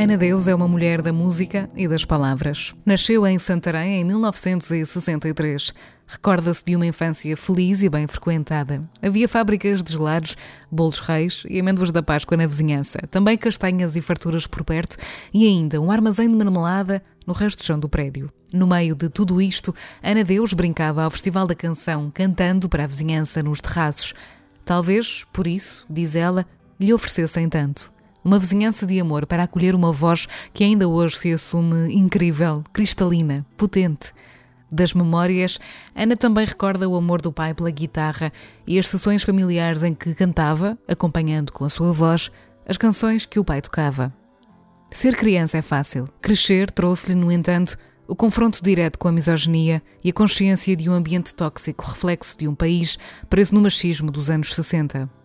Ana Deus é uma mulher da música e das palavras. Nasceu em Santarém em 1963. Recorda-se de uma infância feliz e bem frequentada. Havia fábricas de gelados, bolos reis e amêndoas da Páscoa na vizinhança, também castanhas e farturas por perto e ainda um armazém de marmelada no resto do chão do prédio. No meio de tudo isto, Ana Deus brincava ao Festival da Canção, cantando para a vizinhança nos terraços. Talvez, por isso, diz ela, lhe oferecessem tanto uma vizinhança de amor para acolher uma voz que ainda hoje se assume incrível, cristalina, potente. Das memórias, Ana também recorda o amor do pai pela guitarra e as sessões familiares em que cantava, acompanhando com a sua voz, as canções que o pai tocava. Ser criança é fácil. Crescer trouxe-lhe, no entanto, o confronto direto com a misoginia e a consciência de um ambiente tóxico reflexo de um país preso no machismo dos anos 60.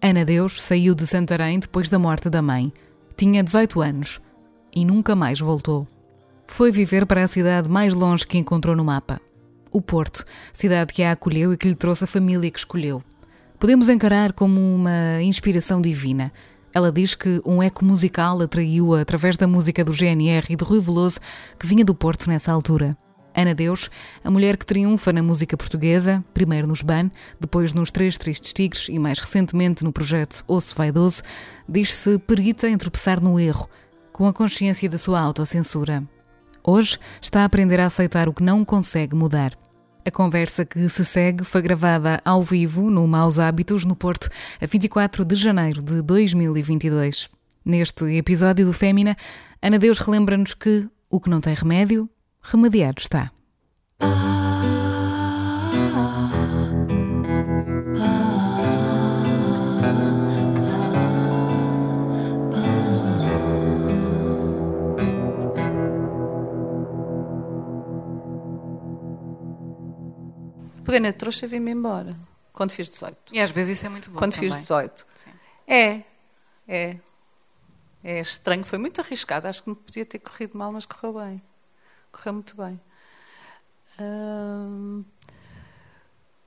Ana Deus saiu de Santarém depois da morte da mãe. Tinha 18 anos e nunca mais voltou. Foi viver para a cidade mais longe que encontrou no mapa. O Porto, cidade que a acolheu e que lhe trouxe a família que escolheu. Podemos encarar como uma inspiração divina. Ela diz que um eco musical atraiu-a através da música do GNR e do Rui Veloso, que vinha do Porto nessa altura. Ana Deus, a mulher que triunfa na música portuguesa, primeiro nos BAN, depois nos Três Tristes Tigres e mais recentemente no projeto Osso Vaidoso, diz-se perita em tropeçar no erro, com a consciência da sua autocensura. Hoje está a aprender a aceitar o que não consegue mudar. A conversa que se segue foi gravada ao vivo no Maus Hábitos, no Porto, a 24 de janeiro de 2022. Neste episódio do Fémina, Ana Deus relembra-nos que o que não tem remédio, remediado está. Peguei na trouxa e vim-me embora. Quando fiz 18. E às vezes isso é muito bom. Quando também. fiz 18. Sim. É, é. É estranho, foi muito arriscado. Acho que me podia ter corrido mal, mas correu bem. Correu muito bem. Hum,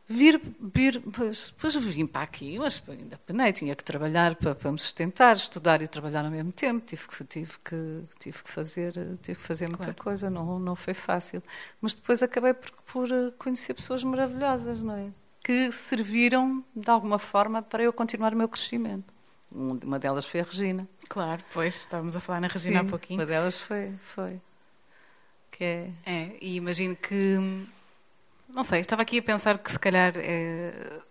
vir, vir pois, pois vim para aqui, mas ainda penei, tinha que trabalhar para, para, me sustentar, estudar e trabalhar ao mesmo tempo. Tive que, tive que, tive que fazer, tive que fazer muita Claro. coisa, não, não foi fácil. Mas depois acabei por, por eh, conhecer pessoas maravilhosas, não é? Que serviram de alguma forma para eu continuar o meu crescimento. Um- Uma delas foi a Regina. Claro, pois, estávamos a falar na Regina há Sim, pouquinho. Uma delas foi, foi. Que é. É, e imagino que. Não sei, estava aqui a pensar que se calhar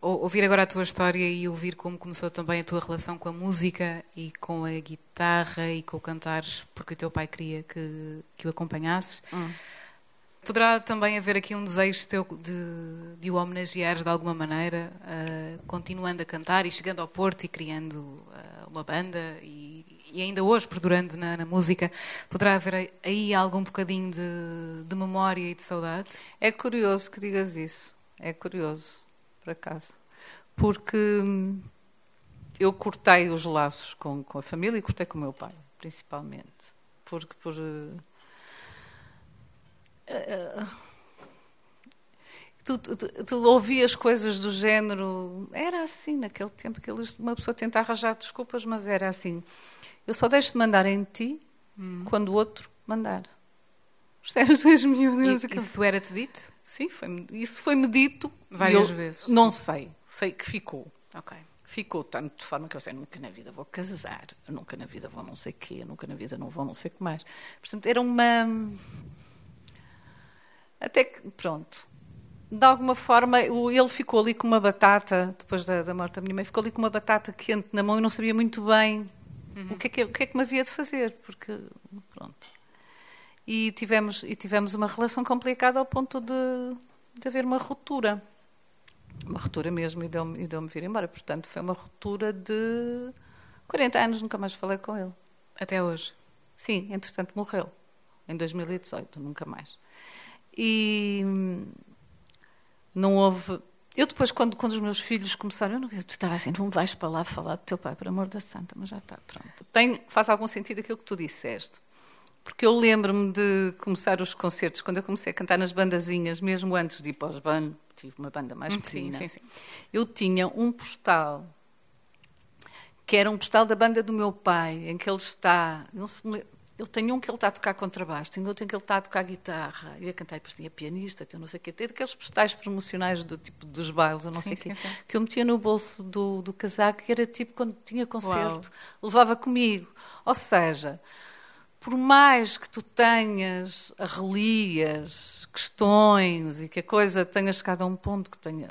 ou- ouvir agora a tua história e ouvir como começou também a tua relação com a música e com a guitarra e com o cantares, porque o teu pai queria que, que o acompanhasses. Poderá também haver aqui um desejo teu de, de o homenageares de alguma maneira, eh, continuando a cantar e chegando ao Porto e criando eh, uma banda e, e ainda hoje perdurando na, na música. Poderá haver aí algum bocadinho de, de memória e de saudade? É curioso que digas isso. É curioso, por acaso. Porque hum, eu cortei os laços com, com a família e cortei com o meu pai, principalmente. Porque por. eh, eh, tu, tu, tu ouvias coisas do género. Era assim naquele tempo, aquele, uma pessoa tenta arranjar desculpas, mas era assim. Eu só deixo de mandar em ti hum. quando o outro mandar. Percebes mesmo? Isso era-te dito? Sim, foi, isso foi-me dito. Várias eu, vezes. Não sim. sei. Sei que ficou. Ok. Ficou tanto de forma que eu sei, nunca na vida vou casar, nunca na vida vou não sei o quê, nunca na vida não vou não sei o que mais. Portanto, era uma. Até que, pronto, de alguma forma, ele ficou ali com uma batata, depois da, da morte da minha mãe, ficou ali com uma batata quente na mão e não sabia muito bem uhum. o, que é que, o que é que me havia de fazer, porque, pronto. E tivemos, e tivemos uma relação complicada ao ponto de, de haver uma ruptura uma ruptura mesmo e deu-me deu vir embora. Portanto, foi uma ruptura de 40 anos, nunca mais falei com ele. Até hoje? Sim, entretanto morreu. Em 2018, nunca mais. E não houve. Eu depois, quando, quando os meus filhos começaram, eu não, tu estava assim, não vais para lá falar do teu pai, por amor da santa, mas já está, pronto. Tem, faz algum sentido aquilo que tu disseste. Porque eu lembro-me de começar os concertos, quando eu comecei a cantar nas bandazinhas, mesmo antes de ir para os bandos, tive uma banda mais hum, pequena, sim, sim, sim. eu tinha um postal que era um postal da banda do meu pai, em que ele está. Não se me, ele tem um que ele está a tocar contrabaixo, tem outro em que ele está a tocar guitarra, e a cantar, e depois tinha pianista, tem não sei o quê, tem daqueles postais promocionais do tipo dos bailes, eu não sim, sei o quê, que eu metia no bolso do, do casaco, que era tipo quando tinha concerto, Uau. levava comigo. Ou seja, por mais que tu tenhas arrelias, questões e que a coisa tenha chegado a um ponto que tenha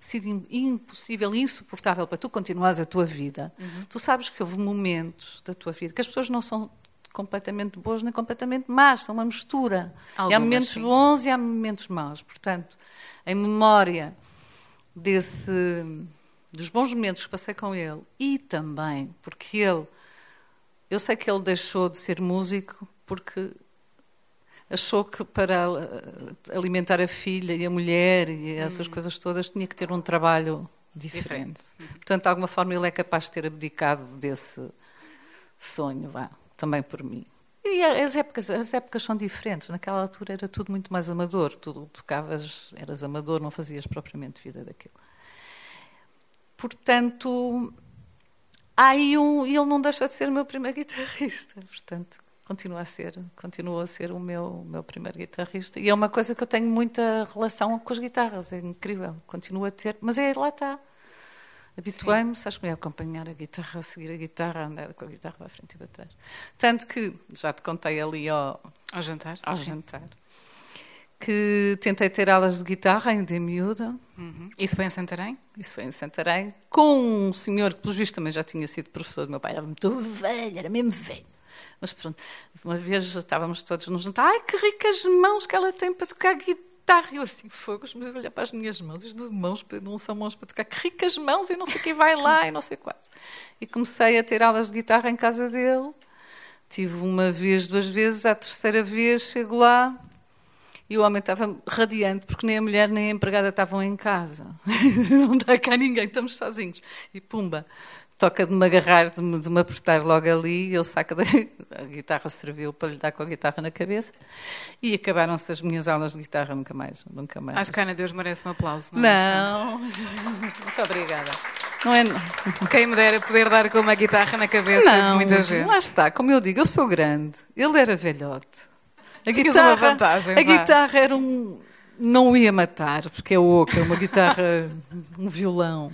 sido impossível, insuportável para tu continuares a tua vida, uhum. tu sabes que houve momentos da tua vida que as pessoas não são completamente boas nem completamente más, são uma mistura. Algumas, e há momentos sim. bons e há momentos maus. Portanto, em memória desse, dos bons momentos que passei com ele e também porque ele eu sei que ele deixou de ser músico porque achou que para alimentar a filha e a mulher e essas hum. coisas todas tinha que ter um trabalho diferente. diferente. Portanto, de alguma forma, ele é capaz de ter abdicado desse sonho, vá, também por mim. E as épocas, as épocas são diferentes. Naquela altura era tudo muito mais amador. Tudo tocavas, eras amador, não fazias propriamente vida daquilo. Portanto, aí um, ele não deixa de ser o meu primeiro guitarrista, portanto, continua a ser, continua a ser o meu, meu primeiro guitarrista. E é uma coisa que eu tenho muita relação com as guitarras, é incrível, continuo a ter, mas é lá está. Habituei-me, sabes como é acompanhar a guitarra, a seguir a guitarra, a andar com a guitarra para frente e para trás. Tanto que, já te contei ali ao, ao jantar. Ao jantar que tentei ter aulas de guitarra ainda em miúda. Uhum. Isso foi em Santarém? Isso foi em Santarém, com um senhor que, pelo visto, também já tinha sido professor do meu pai. Era muito velho, era mesmo velho. Mas pronto, uma vez estávamos todos nos jantar. Ai, que ricas mãos que ela tem para tocar guitarra. E eu assim, fogo, mas olhar para as minhas mãos. Isto mãos não são mãos para tocar. Que ricas mãos e não sei quem vai lá e não sei quais. E comecei a ter aulas de guitarra em casa dele. Tive uma vez, duas vezes. À terceira vez, chego lá e o homem estava radiante, porque nem a mulher nem a empregada estavam em casa. não está cá ninguém, estamos sozinhos. E pumba, toca de me agarrar, de me, de me apertar logo ali, ele saca da... A guitarra serviu para lhe dar com a guitarra na cabeça e acabaram-se as minhas aulas de guitarra nunca mais, nunca mais. Acho que Ana Deus merece um aplauso, não é? Não, muito obrigada. Não é... Quem me dera poder dar com uma guitarra na cabeça não, de muita gente. Lá está, como eu digo, eu sou grande, ele era velhote. A guitarra, vantagem, a guitarra era um. Não ia matar, porque é oca, é uma guitarra, um violão.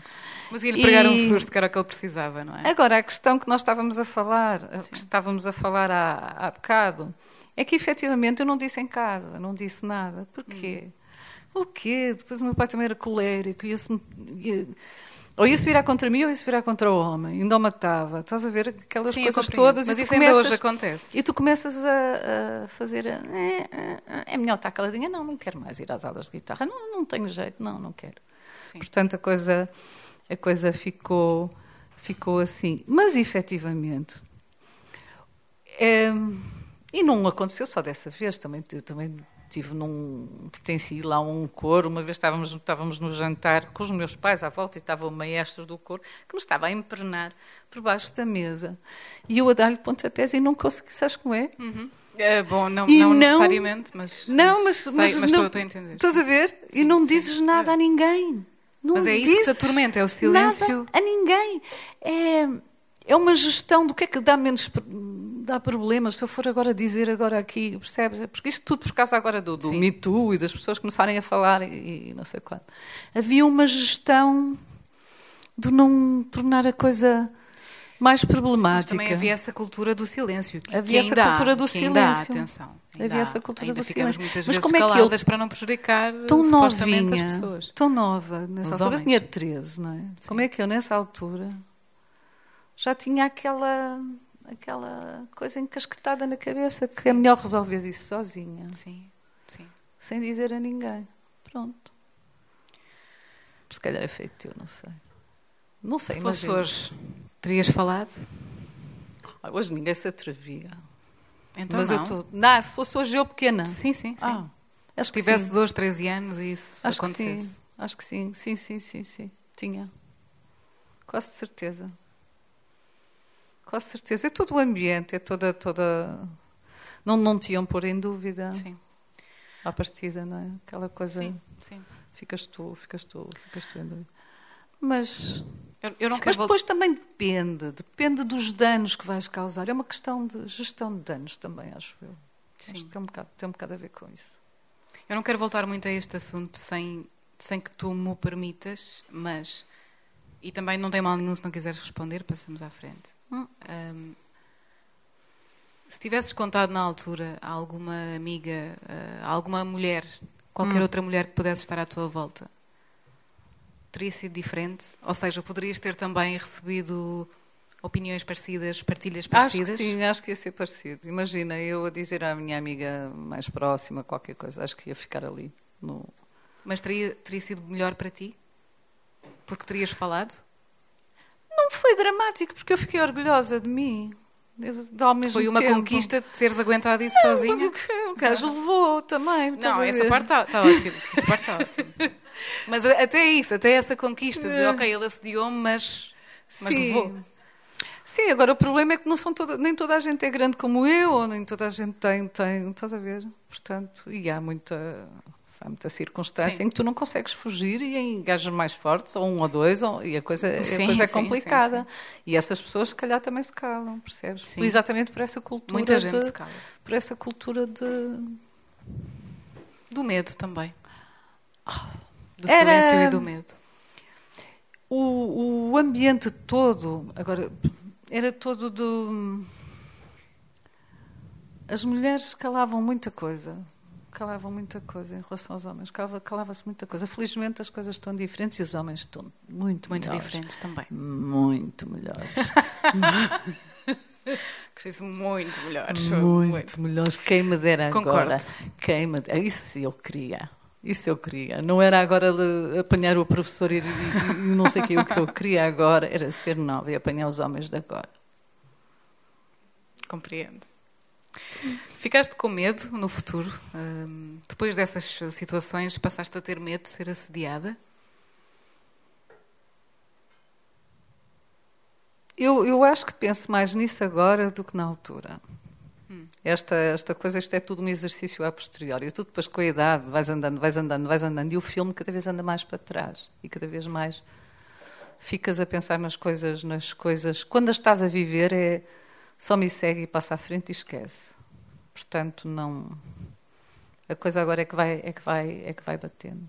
Mas ia-lhe pregar e... um susto, que era o que ele precisava, não é? Agora, a questão que nós estávamos a falar, que estávamos a falar há, há bocado, é que efetivamente eu não disse em casa, não disse nada. Porquê? Hum. O quê? Depois o meu pai também era colérico, ia-se. Ia, ou ia-se virar contra mim ou ia-se virar contra o homem. Ainda o matava. Estás a ver aquelas Sim, coisas todas. Mas isso começas, ainda hoje acontece. E tu começas a, a fazer. é, é, é, melhor estar caladinha. Não, não quero mais ir às aulas de guitarra. Não, não tenho jeito. Não, não quero. Sim. Portanto, a coisa, a coisa ficou, ficou assim. Mas, efetivamente. É, e não aconteceu só dessa vez. Também, eu também tive num pertenci lá a um coro, uma vez estávamos, estávamos no jantar com os meus pais à volta e estava o maestro do coro que me estava a empernar por baixo da mesa e eu a dar-lhe pontapés e não consegui, sabes como é? Uhum. É, bom, não, não, não, necessariamente, mas, não, mas, mas, mas, mas não, estou, a entender. Estás a ver? Sim, e não sim, dizes sim. nada a ninguém. Não mas é isso que te atormenta, é o silêncio. A ninguém. É, é uma gestão do que é que dá menos dá problemas se eu for agora dizer agora aqui, percebes? É porque isto tudo por causa agora do, do Me Too e das pessoas começarem a falar e, e não sei quando. Havia uma gestão de não tornar a coisa mais problemática. Sim, mas também havia essa cultura do silêncio. Que, havia que essa cultura do silêncio. Há, atenção. havia essa cultura do silêncio. muitas mas como é que eu, para não prejudicar tão supostamente novinha, as pessoas. Tão nova, nessa Os altura tinha 13, não é? Sim. Como é que eu, nessa altura, já tinha aquela, aquela coisa encasquetada na cabeça que é melhor resolver isso sozinha, Sim, sim. sem dizer a ninguém. Pronto. Se calhar é feito eu, não sei. Não sei, Se fosse imagina. hoje, terias falado? Ah, Hoje ninguém se atrevia. Então Mas não. eu estou. Não, se fosse hoje eu pequena. Sim, sim, sim. Ah, acho Se que tivesse sim. 12, 13 anos e isso Acho que acontecesse. sim. Acho que sim. Sim, sim, sim, sim. Tinha. Quase certeza. Quase certeza. É todo o ambiente, é toda. toda... Não, não te iam pôr em dúvida Sim, à partida, não é? Aquela coisa. sim, sim. Ficas tu, ficas tu, ficas tu em dúvida. Mas, Eu, eu não mas voltar. depois também depende. Depende dos danos que vais causar. É uma questão de gestão de danos também, acho eu. Acho Sim. que tem um, bocado, tem um bocado a ver com isso. Eu não quero voltar muito a este assunto sem, sem que tu me o permitas, mas. E também não tem mal nenhum se não quiseres responder, passamos à frente. Hum. Ahm, se tivesses contado na altura a alguma amiga, a alguma mulher, qualquer Hum. outra mulher que pudesse estar à tua volta, teria sido diferente? Ou seja, poderias ter também recebido opiniões parecidas, partilhas Acho parecidas? que sim, acho que ia ser parecido. Imagina, eu a dizer à minha amiga mais próxima qualquer coisa, acho que ia ficar ali. No... Mas teria, teria sido melhor para ti? Porque terias falado? Não foi dramático, porque eu fiquei orgulhosa de mim. Foi uma tempo. conquista de teres aguentado isso Não, sozinha? Mas o que o gajo levou também. Não, essa parte está ótima. Essa parte está ótima. Mas até isso, até essa conquista de, ok, ele assediou-me, mas, mas Sim. levou. Sim, agora o problema é que não são toda, nem toda a gente é grande como eu, ou nem toda a gente tem, tem estás a ver? Portanto, e há muita, há muita circunstância Sim. em que tu não consegues fugir e em gajos mais fortes, ou um ou dois, ou- e a coisa, a Sim, coisa é complicada. sim, E essas pessoas, se calhar, também se calam, percebes? Exatamente por essa cultura Muita de, gente se cala. por essa cultura de Do medo também. Do Era- silêncio e do medo. o, o ambiente todo, agora, era todo do. As mulheres calavam muita coisa. Calavam muita coisa em relação aos homens. Calava- Calava-se muita coisa. Felizmente as coisas estão diferentes e os homens estão muito, Muito melhores. diferentes também. Muito melhores. Gostei-se muito melhor. muito melhores. Quem me dera Concordo. agora. Quem me dera. Isso eu queria. Isso eu queria. Não era agora apanhar o professor e, e- e não sei o que. O que eu queria agora era ser nova e apanhar os homens de agora. Compreendo. Ficaste com medo no futuro? Hum, depois dessas situações, passaste a ter medo de ser assediada? Eu, eu acho que penso mais nisso agora do que na altura. Esta, esta coisa, isto é tudo um exercício a posteriori. Tu depois com a idade vais andando, vais andando, vais andando e o filme cada vez anda mais para trás e cada vez mais ficas a pensar nas coisas, nas coisas. Quando as estás a viver é só me segue e passa à frente e esquece. Portanto, não. A coisa agora é que vai, é que vai, é que vai batendo.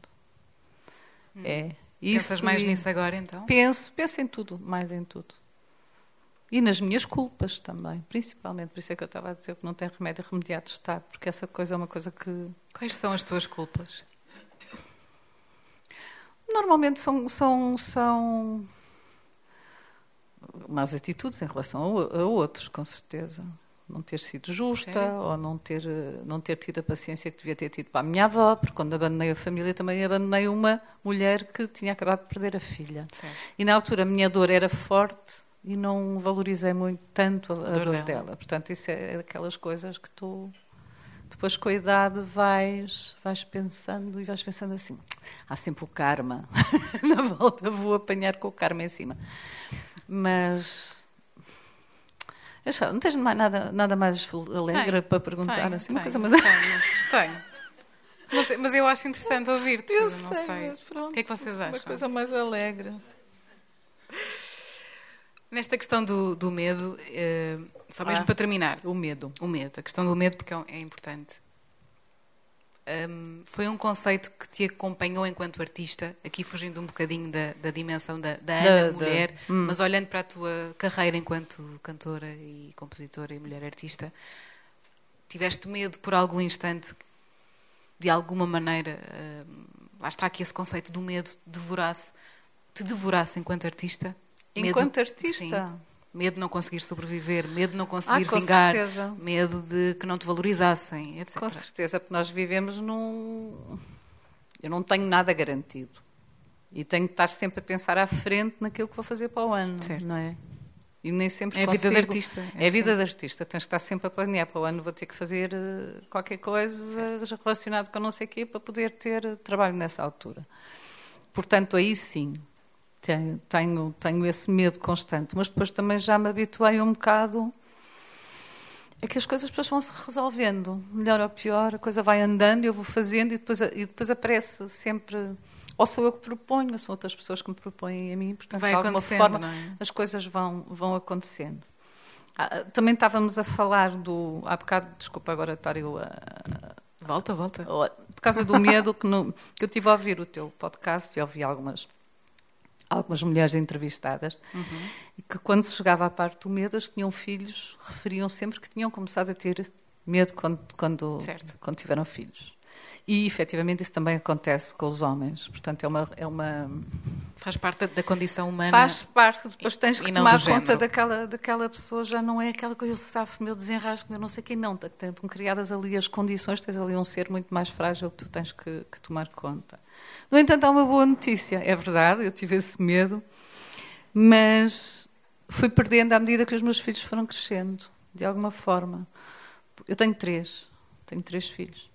É. Pensas Isso mais e- nisso agora, então? Penso, penso em tudo, mais em tudo. E nas minhas culpas também, principalmente. Por isso é que eu estava a dizer que não tem remédio remediado de Estado, porque essa coisa é uma coisa que Quais são as tuas culpas? normalmente são, são, são más atitudes em relação a, a outros, com certeza. Não ter sido justa Sério? ou não ter, não ter tido a paciência que devia ter tido para a minha avó, porque quando abandonei a família também abandonei uma mulher que tinha acabado de perder a filha. E na altura a minha dor era forte e não valorizei muito tanto a, a dor dor, dela. dela. Portanto, isso é aquelas coisas que tu depois com a idade vais, vais pensando e vais pensando assim, há sempre o karma. na volta vou apanhar com o karma em cima. Mas já- não tens mais nada, nada mais alegre Tenho, para perguntar Tenho, assim, uma tenho, coisa mais tenho, tenho. Mas, mas eu acho interessante ouvir-te. Eu não sei, sei. pronto, O que é que vocês Uma acham? coisa mais alegre. Nesta questão do, do medo, uh, só mesmo ah, para terminar. O medo. O medo, a questão do medo, porque é, é importante. Um, foi um conceito que te acompanhou enquanto artista, aqui fugindo um bocadinho da, da dimensão da, da Ana, da, mulher, hum. mas olhando para a tua carreira enquanto cantora e compositora e mulher artista, tiveste medo por algum instante, de alguma maneira, uh, lá está aqui esse conceito do medo, devorasse, te devorasse enquanto artista? Enquanto medo, artista? Sim, medo de não conseguir sobreviver, medo de não conseguir ah, vingar, certeza. medo de que não te valorizassem, etc. Com certeza, porque nós vivemos num. Eu não tenho nada garantido. E tenho que estar sempre a pensar à frente naquilo que vou fazer para o ano, certo. não é? E nem sempre é consigo. a vida de artista. É, é a vida de artista. Tens que estar sempre a planear. Para o ano vou ter que fazer eh, qualquer coisa certo. relacionado com não sei o quê para poder ter trabalho nessa altura. Portanto, aí sim, tenho, tenho, tenho esse medo constante, mas depois também já me habituei um bocado a que as coisas depois vão se resolvendo, melhor ou pior, a coisa vai andando, eu vou fazendo e depois, e depois aparece sempre. Ou sou eu que proponho, ou são outras pessoas que me propõem a mim, portanto, vai de alguma forma, é? as coisas vão, vão acontecendo. Ah, também estávamos a falar do. Há bocado, desculpa agora estar eu a. Volta, volta. Por causa do medo que, no, que eu tive a ouvir o teu podcast e ouvi algumas algumas mulheres entrevistadas, uhum. e que quando se chegava à parte do medo, as que tinham filhos referiam sempre que tinham começado a ter medo quando, quando, quando tiveram filhos. E efetivamente isso também acontece com os homens. Portanto, é uma. É uma faz parte da condição humana. Faz parte, depois tens que tomar conta daquela, daquela pessoa, já não é aquela coisa, eu safo, meu desenrasco, meu não sei quem, não. Estão criadas ali as condições, tens ali um ser muito mais frágil que tu tens que, que tomar conta. No entanto, há uma boa notícia. É verdade, eu tive esse medo, mas fui perdendo à medida que os meus filhos foram crescendo, de alguma forma. Eu tenho três, tenho três filhos.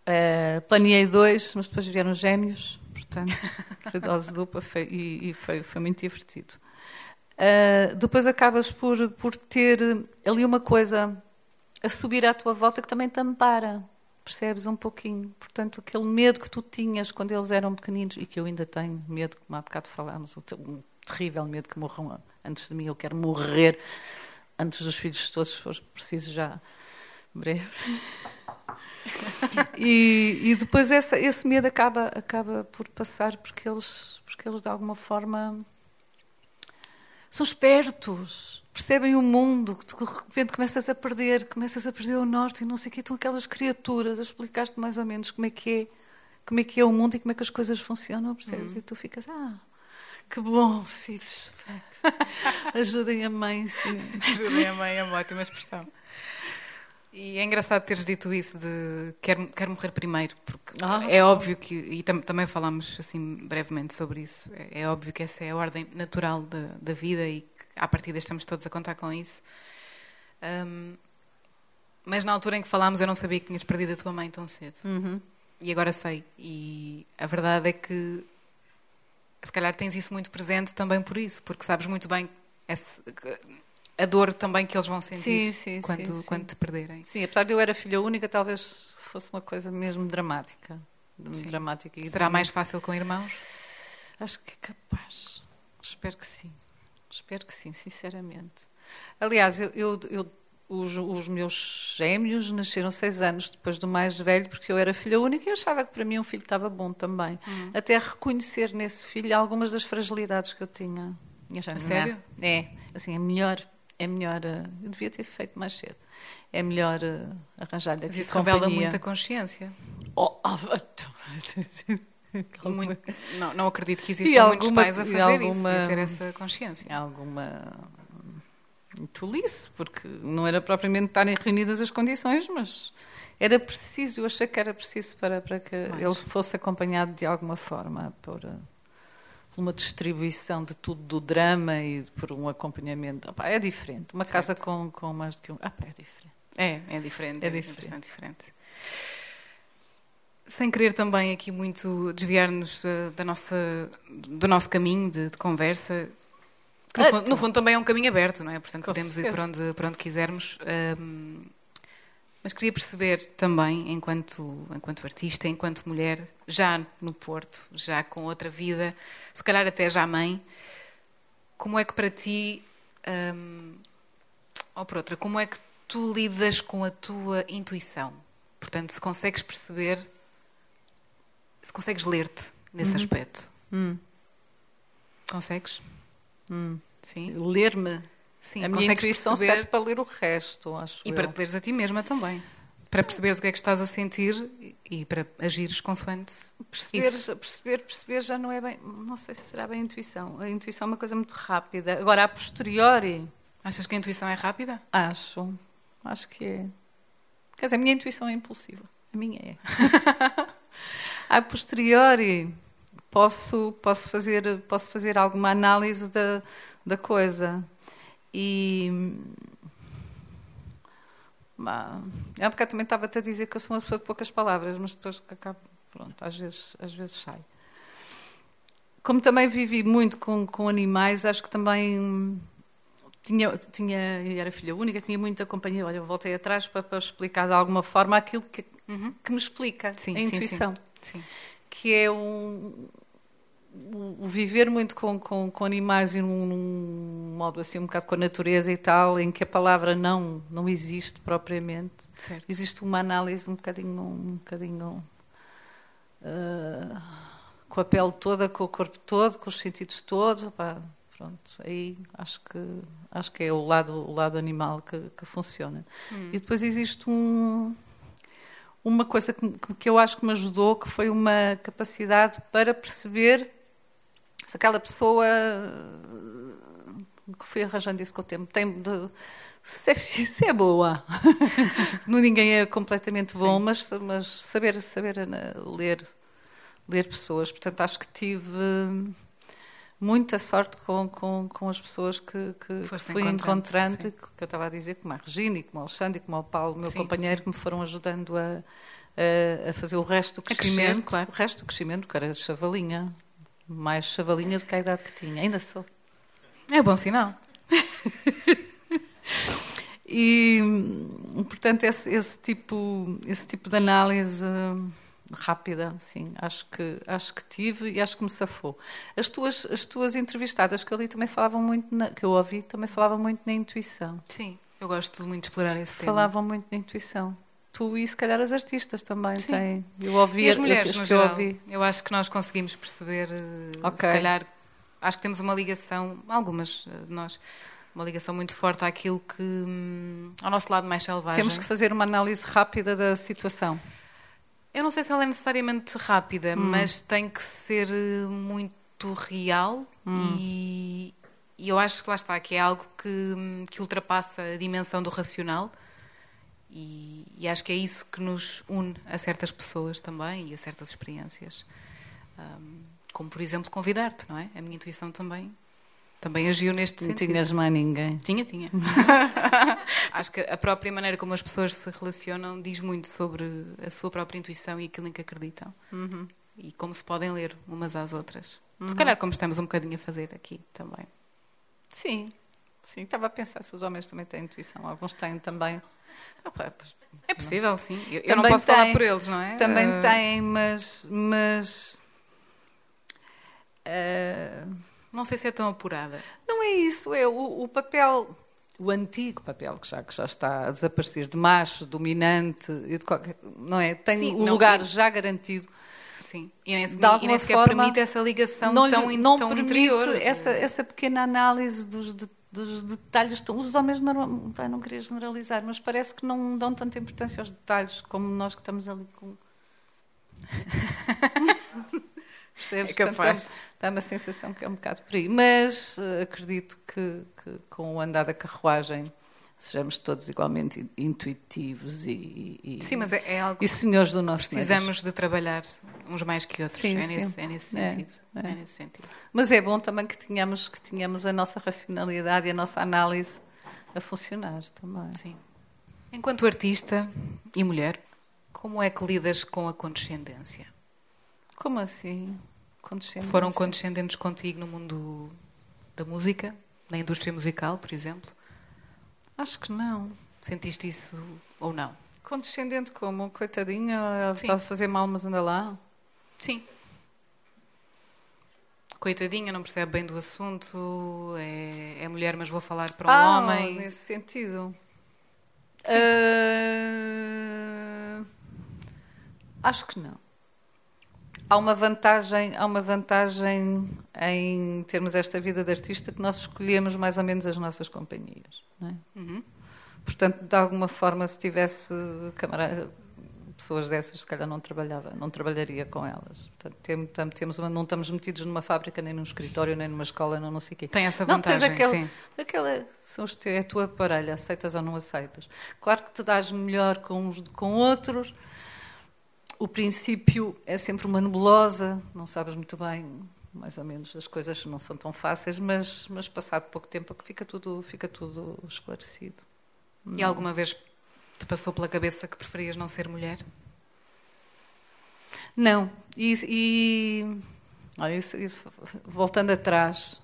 Uh, planeei dois, mas depois vieram gêmeos, portanto, foi dose dupla foi, e, e foi, foi, muito divertido. Uh, depois acabas por, por ter ali uma coisa a subir à tua volta que também te ampara percebes um pouquinho. Portanto, aquele medo que tu tinhas quando eles eram pequeninos, e que eu ainda tenho medo, como há bocado falámos, um terrível medo que morram antes de mim, eu quero morrer antes dos filhos todos, se for preciso já breve. e, e, depois essa, esse medo acaba, acaba por passar porque eles, porque eles de alguma forma são espertos, percebem o mundo, que de repente começas a perder, começas a perder o norte e não sei o quê, estão aquelas criaturas a explicar-te mais ou menos como é que é, como é que é o mundo e como é que as coisas funcionam, percebes? Uhum. E tu ficas, ah, que bom, filhos, ajudem a mãe, sim. Ajudem a mãe, é uma ótima expressão. E é engraçado teres dito isso de quero, quero morrer primeiro, porque ah, é óbvio que, e tam, também falámos assim brevemente sobre isso, é, é, óbvio que essa é a ordem natural da, da vida e à partida estamos todos a contar com isso. Um, mas na altura em que falámos eu não sabia que tinhas perdido a tua mãe tão cedo. Uhum. E agora sei. E a verdade é que se calhar tens isso muito presente também por isso, porque sabes muito bem esse, a dor também que eles vão sentir sim, sim, quando, sim, quando te perderem. Sim, apesar de eu era filha única, talvez fosse uma coisa mesmo dramática. dramática Será mais fácil com irmãos? Acho que é capaz. Espero que sim. Espero que sim, sinceramente. Aliás, eu, eu, eu os, os, meus gêmeos nasceram seis anos depois do mais velho, porque eu era filha única e achava que para mim um filho estava bom também. Uhum. Até reconhecer nesse filho algumas das fragilidades que eu tinha. A sério? É, assim, a melhor é melhor. Eh, eu devia ter feito mais cedo. É melhor eh, arranjar-lhe aqui isso revela muita consciência. Oh, oh, Muito, não, não, acredito que existam alguma, muitos pais a fazer alguma, isso, a ter essa consciência. Alguma tolice, porque não era propriamente estarem reunidas as condições, mas era preciso, eu achei que era preciso para, para que mas. ele fosse acompanhado de alguma forma por, por uma distribuição de tudo do drama e por um acompanhamento. Opa, é diferente. Uma certo. casa com, com mais do que um. Opa, é diferente. É, é diferente. É, é diferente. bastante diferente. Sem querer também aqui muito desviar-nos uh, da nossa, do nosso caminho de, de conversa, no, fundo, no, fundo, também é um caminho aberto, não é? Portanto, podemos ir para onde, para onde quisermos. Um, mas queria perceber também, enquanto, enquanto artista, enquanto mulher, já no Porto, já com outra vida, se calhar até já mãe, como é que para ti, hum, ou por outra, como é que tu lidas com a tua intuição? Portanto, se consegues perceber, se consegues ler-te nesse uhum. aspecto. Hum. Consegues? Hum. Sim. Ler-me. Sim, a minha intuição perceber... serve para ler o resto, acho E eu. para te leres a ti mesma também. Para perceberes o que é que estás a sentir e para agires consoante perceber, perceber, perceber já não é bem, não sei se será bem a intuição. A intuição é uma coisa muito rápida. Agora, a posteriori... Achas que a intuição é rápida? Acho. Acho que é. Quer dizer, a minha intuição é impulsiva. A minha é. a posteriori posso, posso, fazer, posso fazer alguma análise da, da coisa. E. É porque eu também estava-te a dizer que eu sou uma pessoa de poucas palavras, mas depois acabo, pronto, às vezes, às vezes sai. Como também vivi muito com, com animais, acho que também tinha, tinha, era filha única, tinha muita companhia. Olha, eu voltei atrás para, para explicar de alguma forma aquilo que, uhum. que me explica, sim, a intuição. Sim, sim. Que é um, o viver muito com, com, com animais e num, num, modo assim um bocado com a natureza e tal, em que a palavra não não existe propriamente. Certo. Existe uma análise um bocadinho um bocadinho uh, com a pele toda, com o corpo todo, com os sentidos todos. Pronto, aí acho que acho que é o lado o lado animal que, que funciona. Hum. E depois existe um uma coisa que, que eu acho que me ajudou, que foi uma capacidade para perceber se aquela pessoa que fui arranjando isso com o tempo tem de, se, é, se é boa. Ninguém é completamente bom mas, mas saber saber eh, ler ler pessoas. Portanto acho que tive muita sorte com, com, com as pessoas que, que, que fui encontrando, que, que eu estava a dizer, como a Regina e como o Alexandre e como o Paulo, meu sim, companheiro, sim. que me foram ajudando a, a, a fazer o resto do crescimento, crescer, claro. o resto do crescimento, que era chavalinha, mais chavalinha do que a idade que tinha. Ainda sou. É bom sinal. e, portanto, esse, esse, tipo, esse tipo de análise rápida, sim, acho que, acho que tive e acho que me safou. As tuas, as tuas entrevistadas que ali também falavam muito, na, que eu ouvi, também falavam muito na intuição. Sim, eu gosto muito de explorar esse tema. Falavam muito na intuição tu e se calhar as artistas também Sim. têm. Eu ouvi e as mulheres, no geral. Eu, ouvi. eu acho que nós conseguimos perceber, eh, okay. se calhar, acho que temos uma ligação, algumas eh, de nós, uma ligação muito forte àquilo que, hum, ao nosso lado mais selvagem. Temos que fazer uma análise rápida da situação. Eu não sei se ela é necessariamente rápida, hum. mas tem que ser eh, muito real hum. e, e eu acho que lá está, que é algo que, hum, que ultrapassa a dimensão do racional e, e, acho que é isso que nos une a certas pessoas também e a certas experiências. Um, como, por exemplo, convidar-te, não é? A minha intuição também também agiu neste não sentido. Não tinhas mais ninguém. Tinha, tinha. acho que a própria maneira como as pessoas se relacionam diz muito sobre a sua própria intuição e aquilo em que acreditam. Uhum. E como se podem ler umas às outras. Uhum. Se calhar como estamos um bocadinho a fazer aqui também. Sim, sim. Estava a pensar se os homens também têm intuição. Alguns têm também. É possível, sim. Eu, eu não posso tem, falar por eles, não é? Também uh... têm, mas. mas uh... Não sei se é tão apurada. Não é isso, é o, o, papel, o antigo papel, que já, que já está a desaparecer, de macho, dominante, não é? Tem Sim, um não, lugar já garantido. Sim, e nem, e nem sequer forma, permite essa ligação não, tão, não tão permite interior. Essa, essa pequena análise dos detalhes dos detalhes. Os homens, não, não queria generalizar, mas parece que não dão tanta importância aos detalhes como nós que estamos ali com. Percebes? É capaz. Dá uma sensação que é um bocado por aí. Mas uh, acredito que, que, com o andar da carruagem sejamos todos igualmente intuitivos e, e sim, mas é, é algo e senhores do nosso precisamos de trabalhar uns mais que outros sim, é, sim. Nesse, é, nesse é, sentido, é. é. nesse sentido mas é bom também que tenhamos que tenhamos a nossa racionalidade e a nossa análise a funcionar também sim enquanto artista e mulher como é que lidas com a condescendência como assim condescendência foram condescendentes contigo no mundo da música na indústria musical por exemplo Acho que não. Sentiste isso ou não? Condescendente como? Coitadinha, ela está a fazer mal, mas anda lá. Sim. coitadinha, não percebe bem do assunto, é, é mulher, mas vou falar para um ah, homem. nesse sentido. Uh, acho que não. Há uma vantagem, há uma vantagem em termos esta vida de artista que nós escolhemos mais ou menos as nossas companhias. É? Uhum. Portanto, de alguma forma, se tivesse camarada, pessoas dessas, se calhar não trabalhava, não trabalharia com elas. Portanto, temos uma, não estamos metidos numa fábrica, nem num escritório, nem numa escola, não, não sei o quê. Tem essa vantagem, não, aquele, sim. Aquela, são os teus, é a tua parelha, aceitas ou não aceitas. Claro que te dás melhor com uns com outros. O princípio é sempre uma nebulosa, não sabes muito bem, mais ou menos, as coisas não são tão fáceis, mas, mas passado pouco tempo fica tudo, fica tudo esclarecido. E alguma vez te passou pela cabeça que preferias não ser mulher? Não. E, e isso, isso, voltando atrás,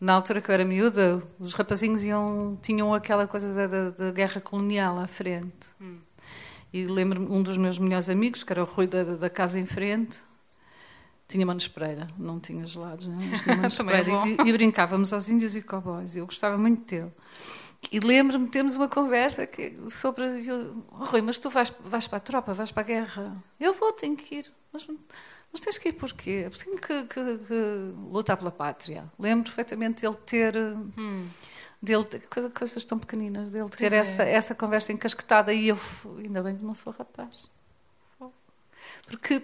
na altura que eu era miúda, os rapazinhos iam, tinham aquela coisa da, da, da guerra colonial à frente. Hum. E lembro-me, um dos meus melhores amigos, que era o Rui da, da casa em frente, tinha Manos Pereira, não tinha gelados, não? É? Mas tinha Manos Pereira. É e, e, brincávamos aos índios e cowboys. Eu gostava muito dele. E lembro-me, temos uma conversa que, sobre. Eu, oh, Rui, mas tu vais, vais para a tropa, vais para a guerra. Eu vou, tenho que ir. Mas, mas tens que ir porquê? Porque tenho que, que, que lutar pela pátria. Lembro perfeitamente dele ter. Hum. Dele, coisa, coisas tão pequeninas, dele ter é. essa, essa conversa encasquetada e eu, ainda bem que não sou rapaz. Porque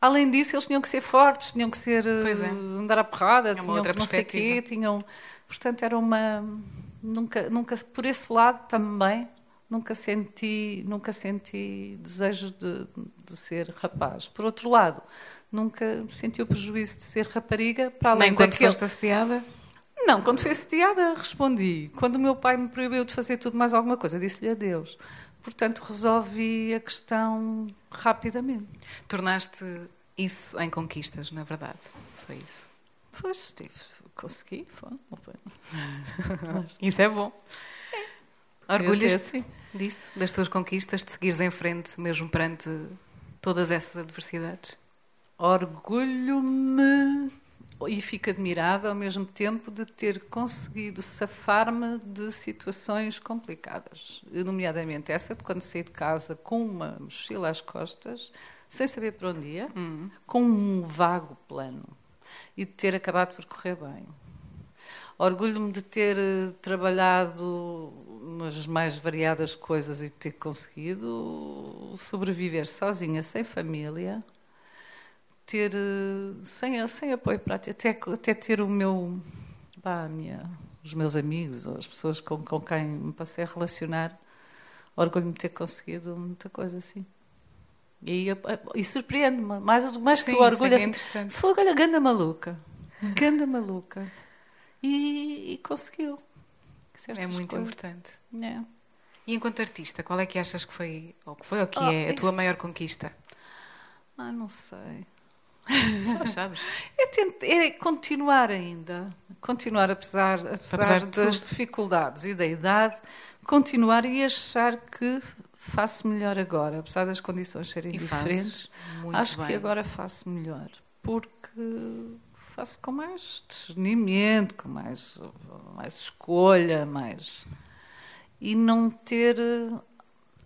além disso, eles tinham que ser fortes, tinham que ser é. andar à porrada, é tinham que não sei quê, tinham. Portanto, era uma nunca, nunca por esse lado também nunca senti, nunca senti desejo de, de ser rapaz. Por outro lado, nunca senti o prejuízo de ser rapariga para além Nem quando daquele... foste assediada? Não, quando fui assediada respondi. Quando o meu pai me proibiu de fazer tudo mais alguma coisa, disse-lhe adeus. Portanto, resolvi a questão rapidamente. Tornaste isso em conquistas, na verdade. Foi isso. Pois, tive, consegui, foi. Isso é bom. É. Orgulhas-te assim. disso, das tuas conquistas, de seguires em frente mesmo perante todas essas adversidades? Orgulho-me e fico admirada ao mesmo tempo de ter conseguido safar-me de situações complicadas, nomeadamente essa de quando saí de casa com uma mochila às costas, sem saber para onde ia, hum. com um vago plano e de ter acabado por correr bem. Orgulho-me de ter eh, trabalhado nas mais variadas coisas e de ter conseguido sobreviver sozinha, sem família, ter eh, sem, sem apoio prático, até, até ter o meu, pá, minha, os meus amigos ou as pessoas com, com quem me passei a relacionar, orgulho-me de ter conseguido muita coisa assim. E, e surpreende-me, mais, mais Sim, que o orgulho, é assim, foi olha, ganda maluca, ganda maluca. E, e conseguiu. É muito coisas. importante. É. E enquanto artista, qual é que achas que foi, ou que foi, ou que oh, é a tua maior conquista? Ah, não sei. Sabes, sabes? É, é, continuar ainda, continuar apesar, apesar, apesar das tudo. dificuldades e da idade, continuar e achar que faço melhor agora, apesar das condições serem e diferentes. Acho bem. que agora faço melhor, porque faço com mais discernimento, com mais, mais escolha, mais. E não ter.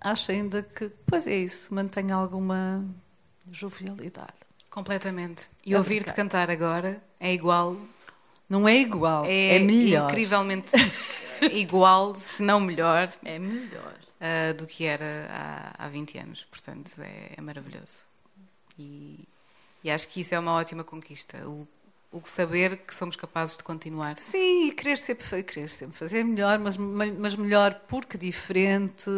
Acho ainda que. Pois é isso, mantenho alguma jovialidade. Completamente. E ouvir-te cantar agora é igual. Não é igual, é, é melhor. Incrivelmente igual, se não melhor. É melhor uh, do que era há, há 20 anos. Portanto, é, é maravilhoso. E, e, acho que isso é uma ótima conquista. O, o saber que somos capazes de continuar. Sim, e querer sempre, querer sempre fazer melhor, mas, mas melhor porque diferente.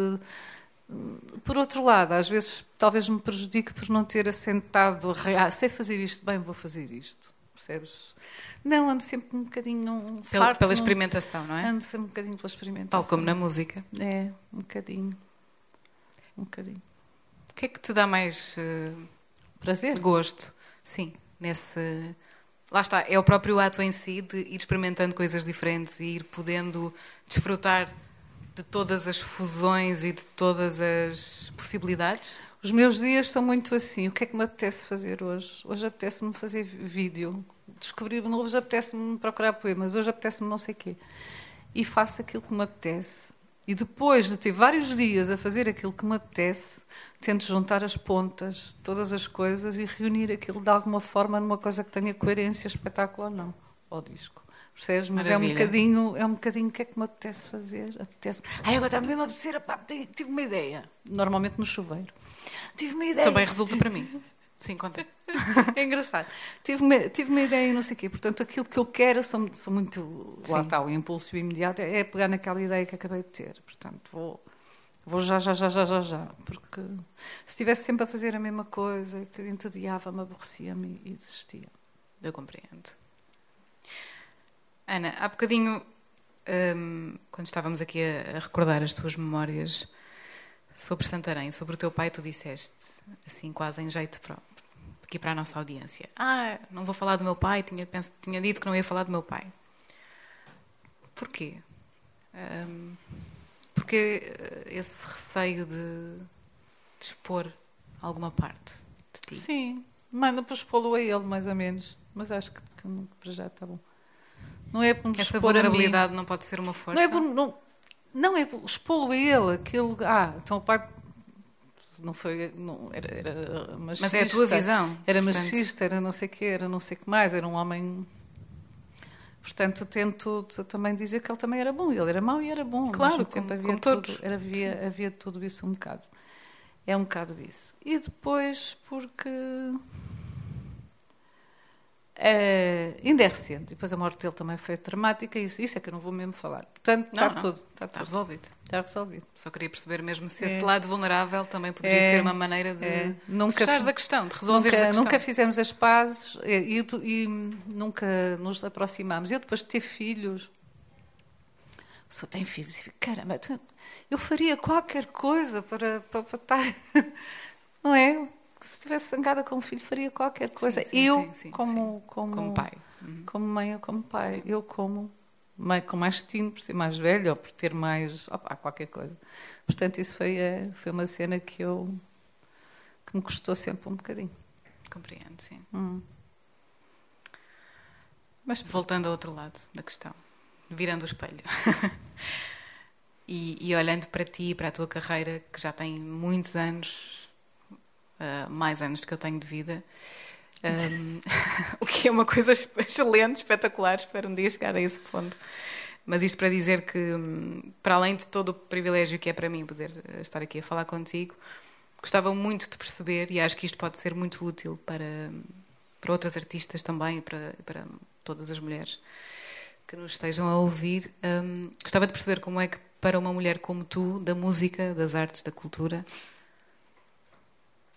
Por outro lado, às vezes talvez me prejudique por não ter assentado, ah, sei fazer isto bem, vou fazer isto. Percebes? Não, ando sempre um bocadinho pela, farto, pela experimentação, não é? Ando sempre um bocadinho pela experimentação. Tal como na música. É, um bocadinho. Um bocadinho. O que é que te dá mais uh, prazer? Gosto, sim, nesse. Lá está, é o próprio ato em si de ir experimentando coisas diferentes e ir podendo desfrutar de todas as fusões e de todas as possibilidades? Os meus dias são muito assim. O que é que me apetece fazer hoje? Hoje apetece-me fazer vídeo. Descobrir, hoje apetece-me procurar poemas, hoje apetece-me não sei o quê. E faço aquilo que me apetece. E depois de ter vários dias a fazer aquilo que me apetece, tento juntar as pontas, todas as coisas e reunir aquilo de alguma forma numa coisa que tenha coerência, espetáculo ou não, ao disco. Percebes? Mas é um bocadinho, é um bocadinho o que é que me apetece fazer. Apetece Ai, agora está mesmo a apetecer, pá, tive uma ideia. Normalmente no chuveiro. Tive uma ideia. Também resulta para mim. Sim, conta. é engraçado. Tive uma, tive uma ideia e não sei o quê. Portanto, aquilo que eu quero, sou, sou muito. Sim. Lá está, o impulso imediato é, é pegar naquela ideia que acabei de ter. Portanto, vou. Vou já, já, já, já, já, já. Porque se estivesse sempre a fazer a mesma coisa, que entediava-me, aborrecia-me e desistia. Eu compreendo. Ana, há bocadinho, um, quando estávamos aqui a, a, recordar as tuas memórias sobre Santarém, sobre o teu pai, tu disseste, assim, quase em jeito para, aqui para a nossa audiência: Ah, não vou falar do meu pai, tinha, tinha dito que não ia falar do meu pai. Porquê? Um, porque eh, esse receio de, de expor alguma parte de ti? Sim, manda para expô-lo a ele, mais ou menos. Mas acho que, que para já está bom. Não é por Essa vulnerabilidade não pode ser uma força. Não é por, não, não é expô-lo a ele, aquele. Ah, então o pai não foi. Não, era, era machista. Mas é a tua visão. Era portanto... machista, era não sei o quê, era não sei o que mais, era um homem. Portanto, tento também dizer que ele também era bom. Ele era mau e era bom. Claro, como, havia como tudo, todos. Havia, havia tudo isso um bocado. É um bocado isso. E depois, porque é, ainda é recente, depois a morte dele também foi dramática, isso, isso é que eu não vou mesmo falar. Portanto, está, não, tudo, está, resolvido. Está resolvido. Só queria perceber mesmo se é. esse lado vulnerável também poderia é. ser uma maneira de, é. nunca, de a questão, de resolver nunca, a questão. Nunca fizemos as pazes e, e, e nunca nos aproximámos. Eu depois de ter filhos, só tenho filhos e caramba, eu faria qualquer coisa para, para, para estar, não é? Se estivesse zangada com o filho, faria qualquer coisa. Sim, sim, eu, sim, como, como, como pai. Uhum. Como mãe ou como pai. Eu, como mãe com mais destino, por ser mais velha ou por ter mais. Opa, qualquer coisa. Portanto, isso foi, foi uma cena que eu. que me custou sempre um bocadinho. Compreendo, sim. Hum. Mas voltando ao outro lado da questão, virando o espelho. e, e olhando para ti e para a tua carreira, que já tem muitos anos uh, mais anos do que eu tenho de vida. Um, o que é uma coisa excelente, espetacular. Espero um dia chegar a esse ponto. Mas isto para dizer que, para além de todo o privilégio que é para mim poder eh, estar aqui a falar contigo, gostava muito de perceber, e acho que isto pode ser muito útil para, para outras artistas também, para, para todas as mulheres que nos estejam a ouvir. Um, gostava de perceber como é que, para uma mulher como tu, da música, das artes, da cultura,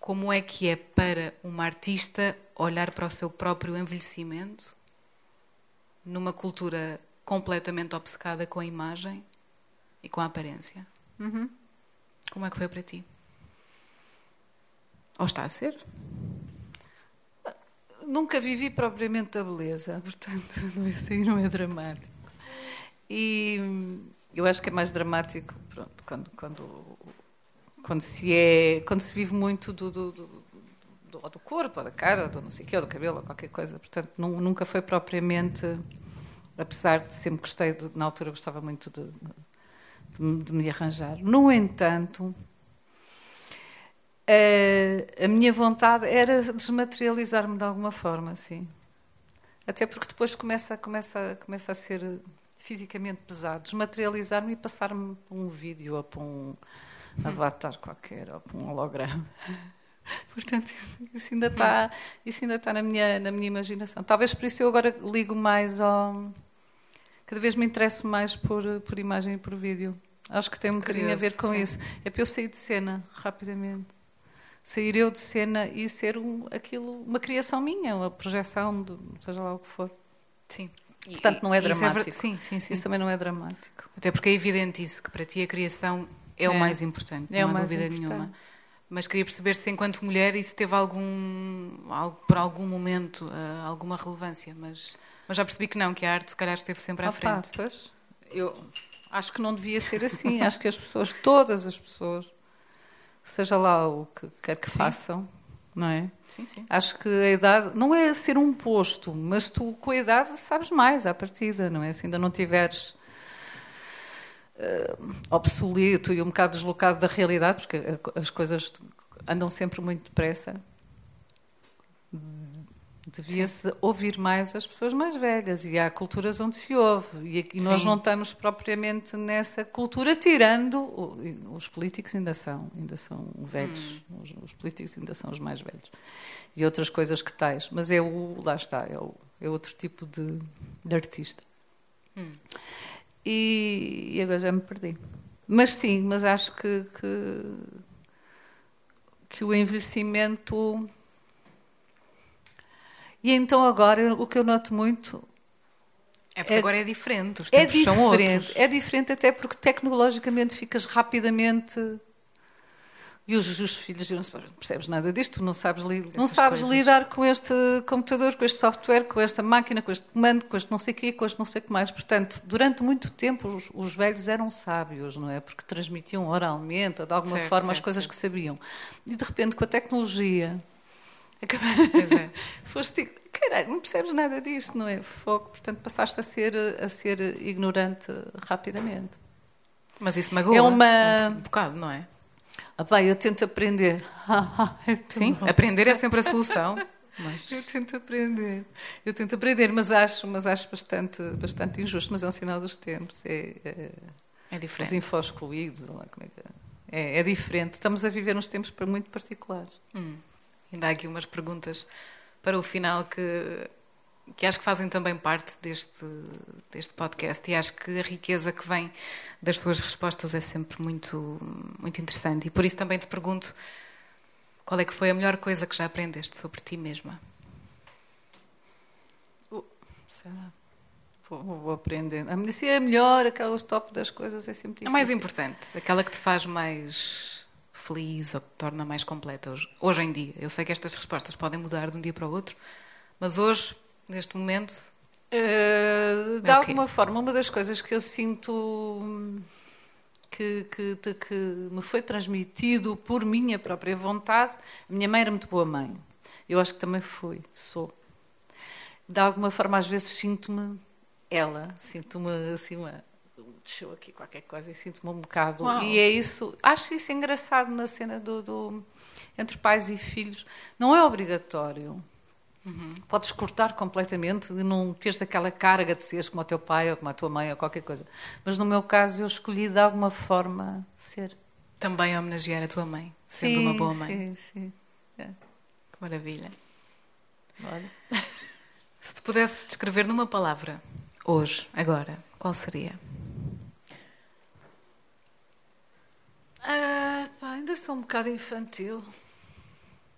como é que é para uma artista olhar para o seu próprio envelhecimento numa cultura completamente obcecada com a imagem e com a aparência? Uhum. Como é que foi para ti? Ou está a ser? Nunca vivi propriamente a beleza, portanto, isso aí não é dramático. E eu acho que é mais dramático pronto, quando, quando quando se é quando se vive muito do, do, do, do, corpo, da cara, do não sei o quê, ou do cabelo, ou qualquer coisa. Portanto, nunca foi propriamente, apesar de sempre gostei, de, na altura gostava muito de, de, de me arranjar. No entanto, a, a minha vontade era desmaterializar-me de alguma forma, assim. Até porque depois começa, começa, começa a ser fisicamente pesado, desmaterializar-me e passar-me um vídeo ou para um avatar qualquer ou um holograma. Portanto, isso, isso, ainda está, isso ainda está na minha, na minha imaginação. Talvez por isso eu agora ligo mais ao. Cada vez me interesso mais por, por imagem e por vídeo. Acho que tem um bocadinho a ver com sim. isso. É para eu sair de cena rapidamente. Sair eu de cena e ser um, aquilo, uma criação minha, uma projeção, de, seja lá o que for. Sim. Portanto, não é, dramático. É sim, sim, sim. Isso também não é dramático. Até porque é evidente isso, que para ti a criação é, é, o mais importante, é não há dúvida importante. nenhuma. Mas queria perceber se, enquanto mulher, isso teve algum, por algum momento, uh, alguma relevância. Mas, mas já percebi que não, que a arte, se calhar, esteve sempre à Opa, frente. Pois, eu, Acho que não devia ser assim. Acho que as pessoas, todas as pessoas, seja lá o que quer que sim. façam, não é? Sim, sim. Acho que a idade não é ser um posto, mas tu com a idade sabes mais à partida, não é? Se ainda não tiveres obsoleto e um bocado deslocado da realidade, porque as coisas andam sempre muito depressa. Devia-se ouvir mais as pessoas mais velhas e há culturas onde se ouve e aqui nós não estamos propriamente nessa cultura tirando os políticos ainda são ainda são velhos hum. os, os, políticos ainda são os mais velhos. E outras coisas que tais mas é o lá está é, o, é outro tipo de, de artista. Hum. E, e, agora já me perdi mas sim mas acho que, que, que o envelhecimento e então agora o que eu noto muito é porque é, agora é diferente, os é tempos é diferente, são outros. É diferente até porque tecnologicamente ficas rapidamente e os, os filhos não percebes nada disto, não sabes, li, não sabes lidar com este computador, com este software, com esta máquina, com este comando, com este não sei o quê, com este não sei o que mais. Portanto, durante muito tempo os, os velhos eram sábios, não é? Porque transmitiam oralmente, ou de alguma certo, forma, certo, as coisas certo. que sabiam. E de repente, com a tecnologia, Pois é. Foste, caralho, não percebes nada disto, não é? Fogo, portanto passaste a ser, a ser ignorante rapidamente. Mas isso magoa é uma... um bocado, não é? Ah, pá, eu tento aprender. Sim, aprender é sempre a solução. Mas... Eu tento aprender, eu tento aprender, mas acho, mas acho bastante, bastante injusto, mas é um sinal dos tempos. É, é, é diferente. Os infos excluídos, como é, que é? é, é diferente. Estamos a viver uns tempos muito particulares. Hum. Ainda há aqui umas perguntas para o final que, que acho que fazem também parte deste, deste podcast e acho que a riqueza que vem das tuas respostas é sempre muito, muito interessante. E por isso também te pergunto qual é que foi a melhor coisa que já aprendeste sobre ti mesma? Uh, sei lá. Vou, vou aprendendo. A medicina é melhor, aquelas top das coisas é sempre difícil. A mais importante, aquela que te faz mais feliz ou que te torna mais completa hoje, hoje em dia? Eu sei que estas respostas podem mudar de um dia para o outro, mas hoje, neste momento. Uh, de é alguma forma, uma das coisas que eu sinto que, que, que, me foi transmitido por minha própria vontade, a minha mãe era muito boa mãe. Eu acho que também fui, sou. De alguma forma, às vezes sinto-me ela, sinto-me assim uma desceu aqui qualquer coisa e sinto-me um bocado. Uau. E é isso, acho isso engraçado na cena do, do entre pais e filhos. Não é obrigatório. Uhum. Podes cortar completamente de não teres aquela carga de seres como o teu pai ou como a tua mãe ou qualquer coisa. Mas no meu caso eu escolhi de alguma forma ser. Também homenagear a tua mãe, sendo sim, uma boa mãe. Sim, sim. É. Que maravilha. Olha. Se te pudesses descrever numa palavra, hoje, agora, qual seria? Ah, pá, ainda sou um bocado infantil.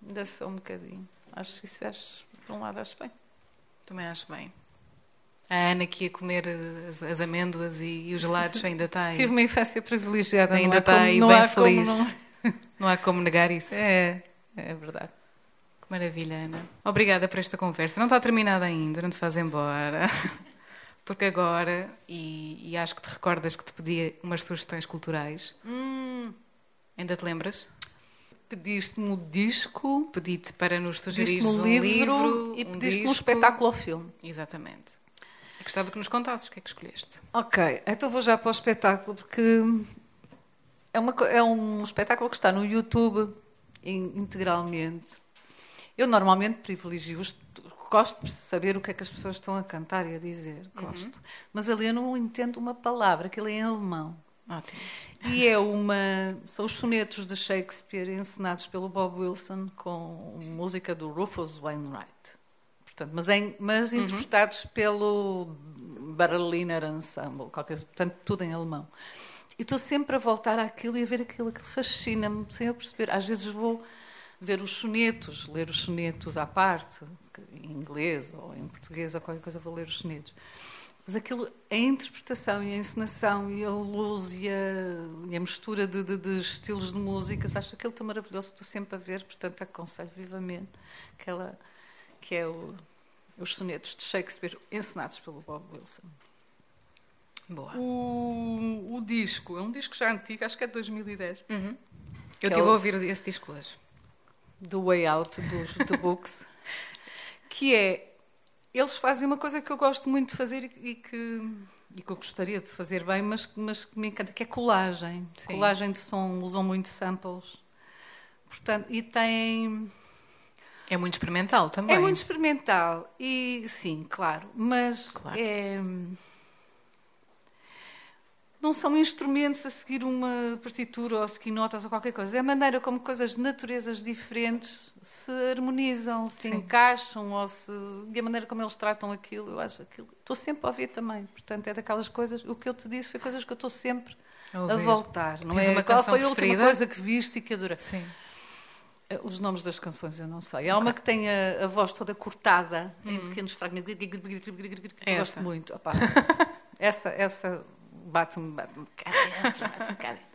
Ainda sou um bocadinho. Acho que isso, acho, por um lado, acho bem. Também acho bem. A Ana que ia comer as, as amêndoas e, e, os gelados ainda está aí. Tive uma infância privilegiada. Ainda está como, aí, bem feliz. Não... não... há como negar isso. É, é verdade. Que maravilha, Ana. Obrigada por esta conversa. Não está terminada ainda, não te faz embora. Porque agora, e, e, acho que te recordas que te pedi umas sugestões culturais. Hum. Ainda te lembras? Pediste-me o disco. Pedi-te para nos sugerir um livro, livro e pediste-me um, um espetáculo ao filme. Exatamente. E gostava que nos contasses o que é que escolheste. Ok, então vou já para o espetáculo porque é, uma, é um espetáculo que está no YouTube integralmente. Eu normalmente privilegio os gosto de saber o que é que as pessoas estão a cantar e a dizer, gosto. Uhum. Mas ali eu não entendo uma palavra, aquilo é em alemão. Ótimo. E é uma. São os sonetos de Shakespeare encenados pelo Bob Wilson com música do Rufus Wainwright. Portanto, mas, em, mas uhum. interpretados pelo Berliner Ensemble, qualquer, portanto, tudo em alemão. E estou sempre a voltar àquilo e a ver aquilo, aquilo fascina-me, sem eu perceber. Às vezes vou ver os sonetos, ler os sonetos à parte, em inglês ou em português ou qualquer coisa, vou ler os sonetos. Mas aquilo, a interpretação e a encenação e a luz e a, e a mistura de, de, de, estilos de música, acho aquilo tão maravilhoso que estou sempre a ver, portanto aconselho vivamente aquela, que é o, os sonetos de Shakespeare encenados pelo Bob Wilson. Boa. O, o disco, é um disco já antigo, acho que é de 2010. Eu Que estive é a ouvir esse disco hoje. do Way Out dos The Books, que é eles fazem uma coisa que eu gosto muito de fazer e que, e que eu gostaria de fazer bem, mas, mas que me encanta, que é colagem. Sim. Colagem de som, usam muito samples. Portanto, e tem. É muito experimental também. É muito experimental. E sim, claro, mas Claro. é. Não são instrumentos a seguir uma partitura ou a seguir notas ou qualquer coisa. É a maneira como coisas de naturezas diferentes se harmonizam, se Sim. encaixam ou se. E a maneira como eles tratam aquilo, eu acho aquilo. Estou sempre a ouvir também. Portanto, é daquelas coisas. O que eu te disse foi coisas que eu estou sempre A a, voltar. Não Tens é? uma Qual foi a última preferida? coisa que viste e que adorei? Sim. Eh, Os nomes das canções eu não sei. Há uma que tem a, a voz toda cortada em pequenos fragmentos. É gosto essa. muito. Opá, essa essa bate-me bate cá dentro, bate-me cá dentro.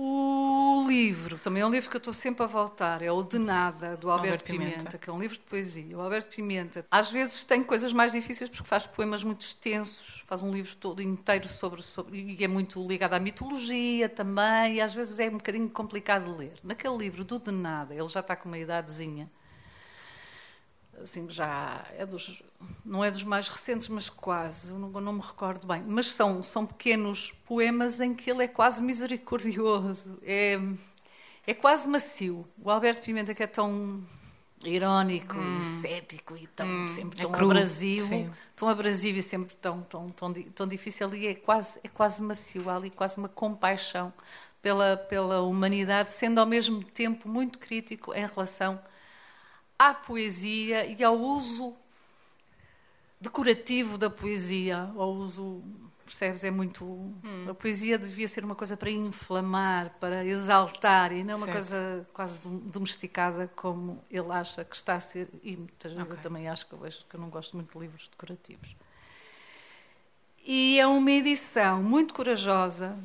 O livro, também é um livro que eu estou sempre a voltar, é o De Nada, do Alberto, Alberto Pimenta, Pimenta. que é um livro de poesia. O Alberto Pimenta, às vezes tem coisas mais difíceis porque faz poemas muito extensos, faz um livro todo inteiro sobre, sobre e é muito ligado à mitologia também, e às vezes é um bocadinho complicado de ler. Naquele livro do De Nada, ele já está com uma idadezinha, assim, já é dos, não é dos mais recentes, mas quase, não, não me recordo bem. Mas são, são pequenos poemas em que ele é quase misericordioso, é, é quase macio. O Alberto Pimenta, que é tão irónico e cético e tão, sempre é tão cru, abrasivo, sim. tão abrasivo e sempre tão, tão, tão, tão difícil, ali é quase, é quase macio, há ali quase uma compaixão pela, pela humanidade, sendo ao mesmo tempo muito crítico em relação à poesia e ao uso decorativo da poesia, ao uso, percebes? É muito. A poesia devia ser uma coisa para inflamar, para exaltar e não uma Certo. coisa quase dom- domesticada como ele acha que está a ser. E muitas vezes eu Ok. também acho que eu vejo que eu não gosto muito de livros decorativos. E é uma edição muito corajosa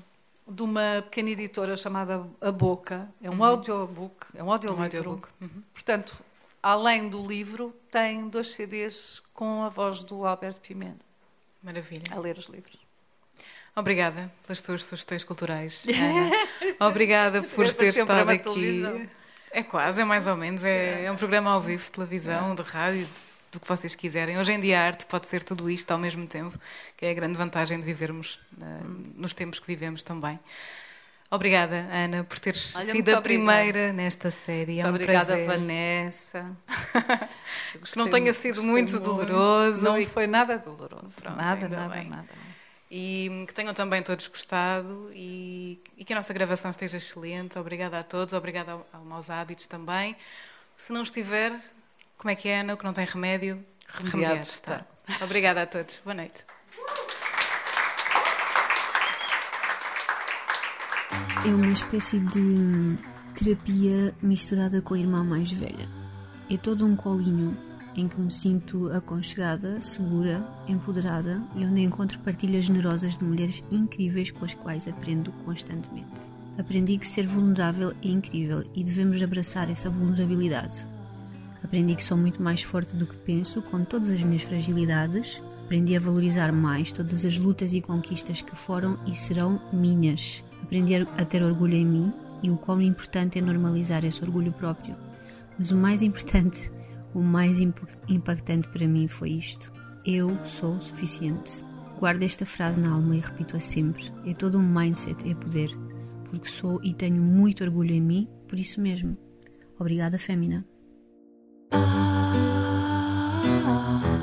de uma pequena editora chamada A Boca. É um audiobook, é um audiolivro. audiobook, Portanto, além do livro, tem dois CDs com a voz do Alberto Pimenta Maravilha. a ler os livros. Obrigada pelas tuas sugestões culturais. Ana. Obrigada por É ter estado aqui. televisão. É quase, é mais ou menos. É, é um programa ao vivo, de televisão, de rádio, do que vocês quiserem. Hoje em dia a arte pode ser tudo isto ao mesmo tempo, que é a grande vantagem de vivermos eh, nos tempos que vivemos também. Obrigada, Ana, por teres Olha, sido muito a primeira nesta série. é Muito um obrigada, prazer. Vanessa. Que não tenha sido gostei muito doloroso Não foi nada doloroso. Pronto, nada, nada, bem. nada. E que tenham também todos gostado e, e que a nossa gravação esteja excelente. Obrigada a todos, obrigada ao, ao Maus Hábitos também. Se não estiver, como é que é, Ana? O que não tem remédio, Remediado remediado está. Obrigada a todos. Boa noite. É uma espécie de hum, terapia misturada com a irmã mais velha. É todo um colinho em que me sinto aconchegada, segura, empoderada e onde encontro partilhas generosas de mulheres incríveis com as quais aprendo constantemente. Aprendi que ser vulnerável é incrível e devemos abraçar essa vulnerabilidade. Aprendi que sou muito mais forte do que penso, com todas as minhas fragilidades. Aprendi a valorizar mais todas as lutas e conquistas que foram e serão minhas. Aprendi a ter orgulho em mim e o quão importante é normalizar esse orgulho próprio. Mas o mais importante, o mais imp- impactante para mim foi isto: eu sou suficiente. Guardo esta frase na alma e repito-a sempre. É todo um mindset, é poder. Porque sou e tenho muito orgulho em mim, por isso mesmo. Obrigada, Fémina.